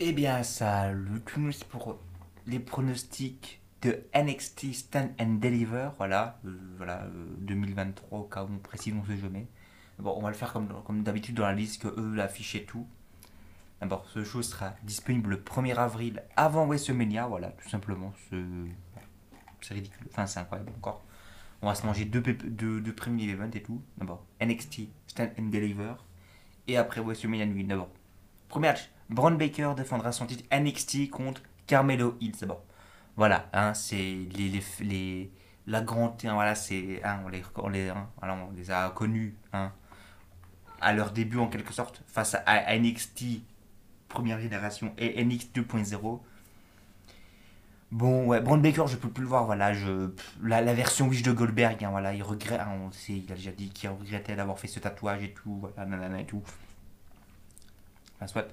Eh bien, ça, le tournoi pour les pronostics de NXT Stand and Deliver, voilà, euh, voilà, euh, 2023 au cas où on précise, on sait jamais. Bon, on va le faire comme, d'habitude dans la liste que eux l'affichent et tout. D'abord, ce show sera disponible le 1er avril avant WrestleMania, voilà, tout simplement. C'est ridicule, enfin c'est incroyable encore. On va se manger deux, premiers events et tout. D'abord, NXT Stand and Deliver. Et après WrestleMania Nuit. D'abord, premier match, Braun Baker défendra son titre NXT contre Carmelo Hills. Hein, la grande, hein, voilà, c'est, hein, on les, on les, hein, voilà, on les a connus, à leur début en quelque sorte, face à, NXT première génération et NXT 2.0. Bon, ouais, Baker, je peux plus le voir, voilà, la, la version Wish de Goldberg, voilà, il regrette, on sait, il a déjà dit qu'il regrettait d'avoir fait ce tatouage et tout, voilà, nanana et tout. Enfin, soit.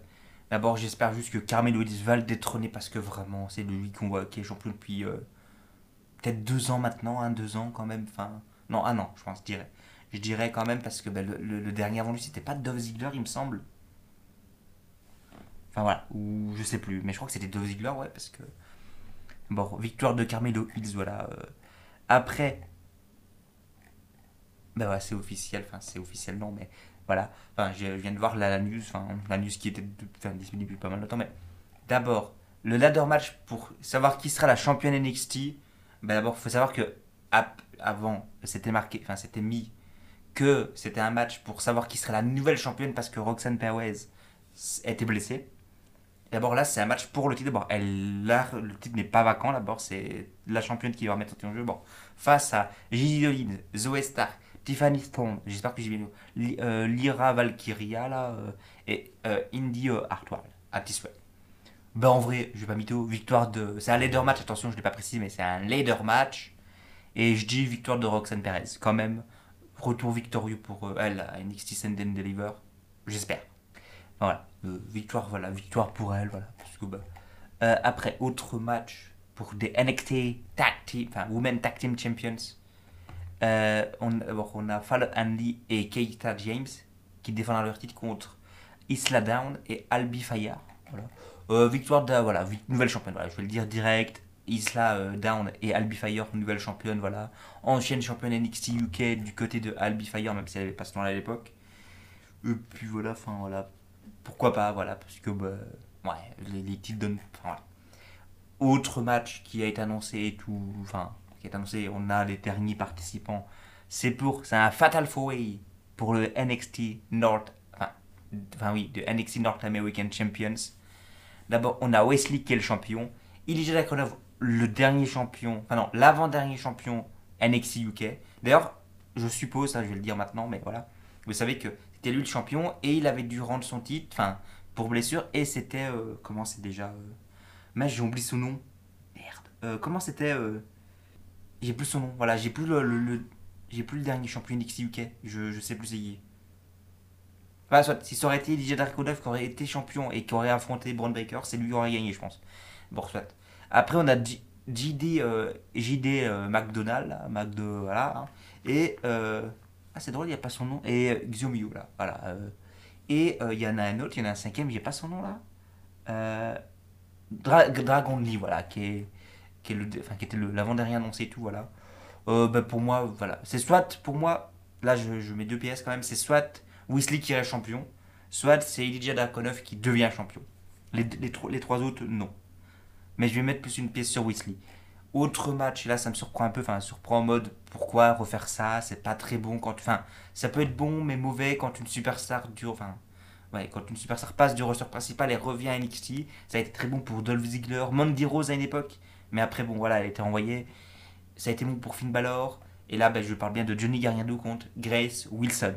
D'abord, j'espère juste que Carmelo Hayes va le détrôner parce que vraiment, c'est lui qu'on voit qui est champion depuis euh, peut-être deux ans maintenant, hein, deux ans quand même, enfin, non, un an, je pense, je dirais. Je dirais quand même parce que ben, le, dernier avant lui, c'était pas Dove Ziggler, il me semble. Enfin voilà, ou je sais plus, mais je crois que c'était Dove Ziggler, ouais, parce que. Bon, victoire de Carmelo Hills, voilà. euh. Après. Bah ouais, c'est officiel, enfin c'est officiel non, mais voilà. Enfin, je viens de voir la, news, enfin la news qui était enfin, disponible depuis pas mal de temps, mais d'abord, le ladder match pour savoir qui sera la championne NXT, bah d'abord, il faut savoir que avant, c'était marqué, enfin c'était mis que c'était un match pour savoir qui serait la nouvelle championne parce que Roxanne Perez était blessée. D'abord là, c'est un match pour le titre. D'abord, elle, là, le titre n'est pas vacant. D'abord, c'est la championne qui va remettre en jeu. Bon, face à Gigi Dolin, Zoé Stark, Tiffany Stone, j'espère que j'ai bien Li- euh, Lyra Valkyria là, euh, et euh, Indy euh, Hartwell, à Tiswell. Ben en vrai, je vais pas mytho, victoire de. C'est un leader match, attention, je l'ai pas précisé, mais c'est un leader match. Et je dis victoire de Roxanne Perez, quand même. Retour victorieux pour elle à NXT Send and Deliver. J'espère. Voilà, victoire, voilà, victoire pour elle, voilà. Parce que, euh, après, autre match pour des NXT Tag Team, enfin Women Tag Team Champions. Euh, on, bon, on a Fallon Henley et Keita James qui défendent leur titre contre Isla Down et Albi. Voilà. Euh, victoire de, voilà, nouvelle championne, voilà, je vais le dire direct. Isla euh, Down et Albi Fire, nouvelle championne, voilà. Ancienne championne NXT UK du côté de Albi Fire, même si elle avait pas ce nom à l'époque. Et puis voilà, enfin voilà. Pourquoi pas, voilà, parce que bah, ouais, les, les titres donnent. Voilà. Autre match qui a été annoncé et tout, enfin, qui est annoncé, on a les derniers participants. C'est pour, c'est un Fatal Four Way pour le NXT North, enfin, enfin oui, de NXT North American Champions. D'abord, on a Wesley qui est le champion, Elijah Dragunov, le dernier champion, enfin non, l'avant-dernier champion NXT UK. D'ailleurs, je suppose, ça je vais le dire maintenant, mais voilà, vous savez que c'était lui le champion et il avait dû rendre son titre, enfin, pour blessure, et c'était, euh, comment c'est déjà, euh, mais j'ai oublié son nom, merde, Euh, comment c'était, euh, j'ai plus son nom, voilà, j'ai plus le, j'ai plus le dernier champion NXT UK, je, sais plus c'est qui. Enfin, soit, si ça aurait été Elijah Dragunov qui aurait été champion et qui aurait affronté Braun c'est lui qui aurait gagné, je pense. Bon, soit. Après, on a JD, euh, JD euh, McDonald, là, McDo, voilà. hein. et. euh, ah, c'est drôle, il n'y a pas son nom. Et euh, Xiomio, là. Voilà. et il y en a un autre, il y en a un cinquième, a pas son nom, là. Dra- Dragon Lee, voilà, qui, est, qui, est le, enfin, qui était l'avant-dernier annoncé et tout, voilà. Euh, bah, pour moi, voilà. C'est soit, pour moi, là, je, je mets deux pièces quand même, c'est soit Wesley qui reste champion, soit c'est Elijah Dragunov qui devient champion. Les, les, les trois autres, non. Mais je vais mettre plus une pièce sur Weasley. Autre match, et là ça me surprend un peu, enfin surprend en mode pourquoi refaire ça, c'est pas très bon quand. Enfin, ça peut être bon mais mauvais quand une superstar dure. Enfin, ouais, quand une superstar passe du roster principal et revient à NXT. Ça a été très bon pour Dolph Ziggler, Mandy Rose à une époque, mais après bon voilà, elle a été envoyée. Ça a été bon pour Finn Balor, et là ben, je parle bien de Johnny Gargano contre Grace Wilson.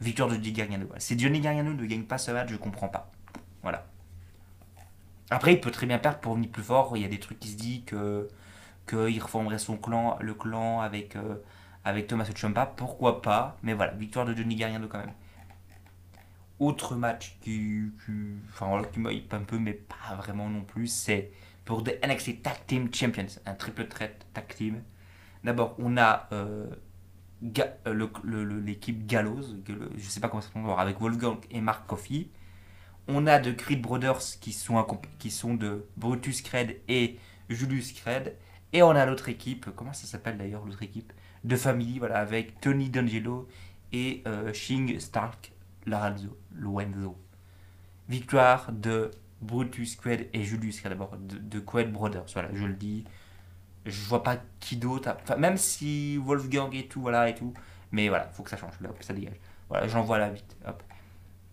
Victoire de Johnny Gargano. Si Johnny Gargano ne gagne pas ce match, je comprends pas. Voilà. Après, il peut très bien perdre pour venir plus fort. Il y a des trucs qui se disent que qu'il reformerait son clan, le clan avec, euh, avec Thomas Ciampa. Pourquoi pas? Mais voilà, victoire de Johnny Gargano quand même. Autre match qui, qui, enfin, qui un peu, mais pas vraiment non plus, c'est pour des NXT Tag Team Champions, un triple threat tag team. D'abord, on a euh, euh, l'équipe Gallows, je sais pas comment ça prononce, avec Wolfgang et Mark Coffey. On a de Creed Brothers qui sont, de Brutus Cred et Julius Cred. Et on a l'autre équipe, comment ça s'appelle d'ailleurs l'autre équipe? De Family, voilà, avec Tony D'Angelo et euh, Shing Stark Lorenzo. Lorenzo. Victoire de Brutus Cred et Julius d'abord, de, de Cred Brothers, voilà, je le dis. Je vois pas qui d'autre, enfin, même si Wolfgang et tout, voilà, et tout. Mais voilà, faut que ça change, là, ça dégage. Voilà, j'envoie là vite, hop.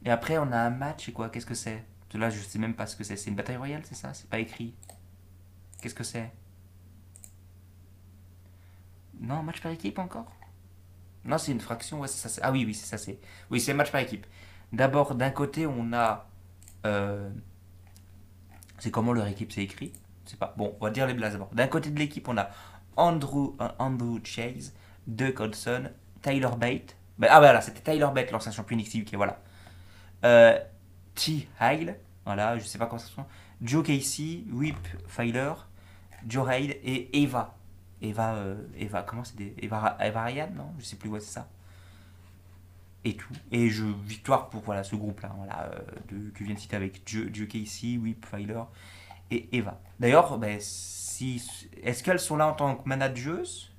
Et après, on a un match, et quoi Qu'est-ce que c'est? Là, je sais même pas ce que c'est. C'est une bataille royale, c'est ça? C'est pas écrit. Qu'est-ce que c'est? Non, match par équipe encore? Non, c'est une fraction, ouais, c'est ça. Ah oui, oui, c'est ça, c'est. Oui, c'est match par équipe. D'abord, d'un côté, on a. euh, C'est comment leur équipe c'est écrit C'est pas. Bon, on va dire les d'abord. D'un côté de l'équipe, on a Andrew, euh, Andrew Chase, Doug Hodgson, Tyler Bate. Ben, ah, voilà, c'était Tyler Bate, l'ancien champion NXT voilà. Euh, T. Hyle, voilà, je sais pas comment ça se prononce. Joe Casey, Whip Filer, Joe Reid et Eva. Eva, euh, Eva, comment c'est des... Eva, Eva Ryan, non? Je sais plus, ouais, c'est ça. Et tout. Et je, victoire pour voilà, ce groupe-là, voilà, euh, que je viens de citer avec Joe Casey, Whip Filer et Eva. D'ailleurs, ben, si, est-ce qu'elles sont là en tant que manageuses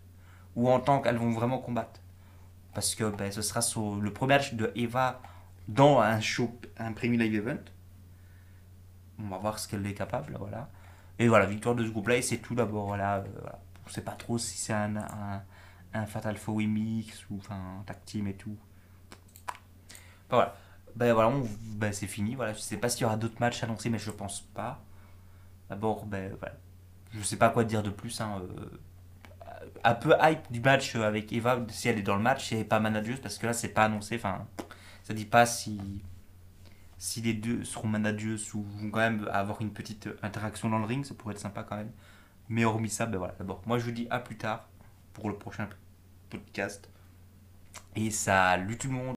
ou en tant qu'elles vont vraiment combattre? Parce que ben, ce sera sur le premier match de Eva dans un show, un Premier Live Event. On va voir ce qu'elle est capable, voilà. Et voilà, victoire de ce groupe-là, et c'est tout d'abord, voilà. euh. On sait pas trop si c'est un, un, Fatal Four Mix ou un tag et tout. Voilà. Ben voilà, ben, c'est fini. Voilà. Je sais pas s'il y aura d'autres matchs annoncés, mais je pense pas. D'abord, ben voilà. Je sais pas quoi dire de plus. Hein. euh, un peu hype du match avec Eva, si elle est dans le match, est pas manageuse, parce que là, c'est pas annoncé. Enfin, ça dit pas si, si les deux seront manageuses ou vont quand même avoir une petite interaction dans le ring. Ça pourrait être sympa quand même. Mais hormis ça, ben voilà. D'abord, moi je vous dis à plus tard pour le prochain podcast. Et salut tout le monde!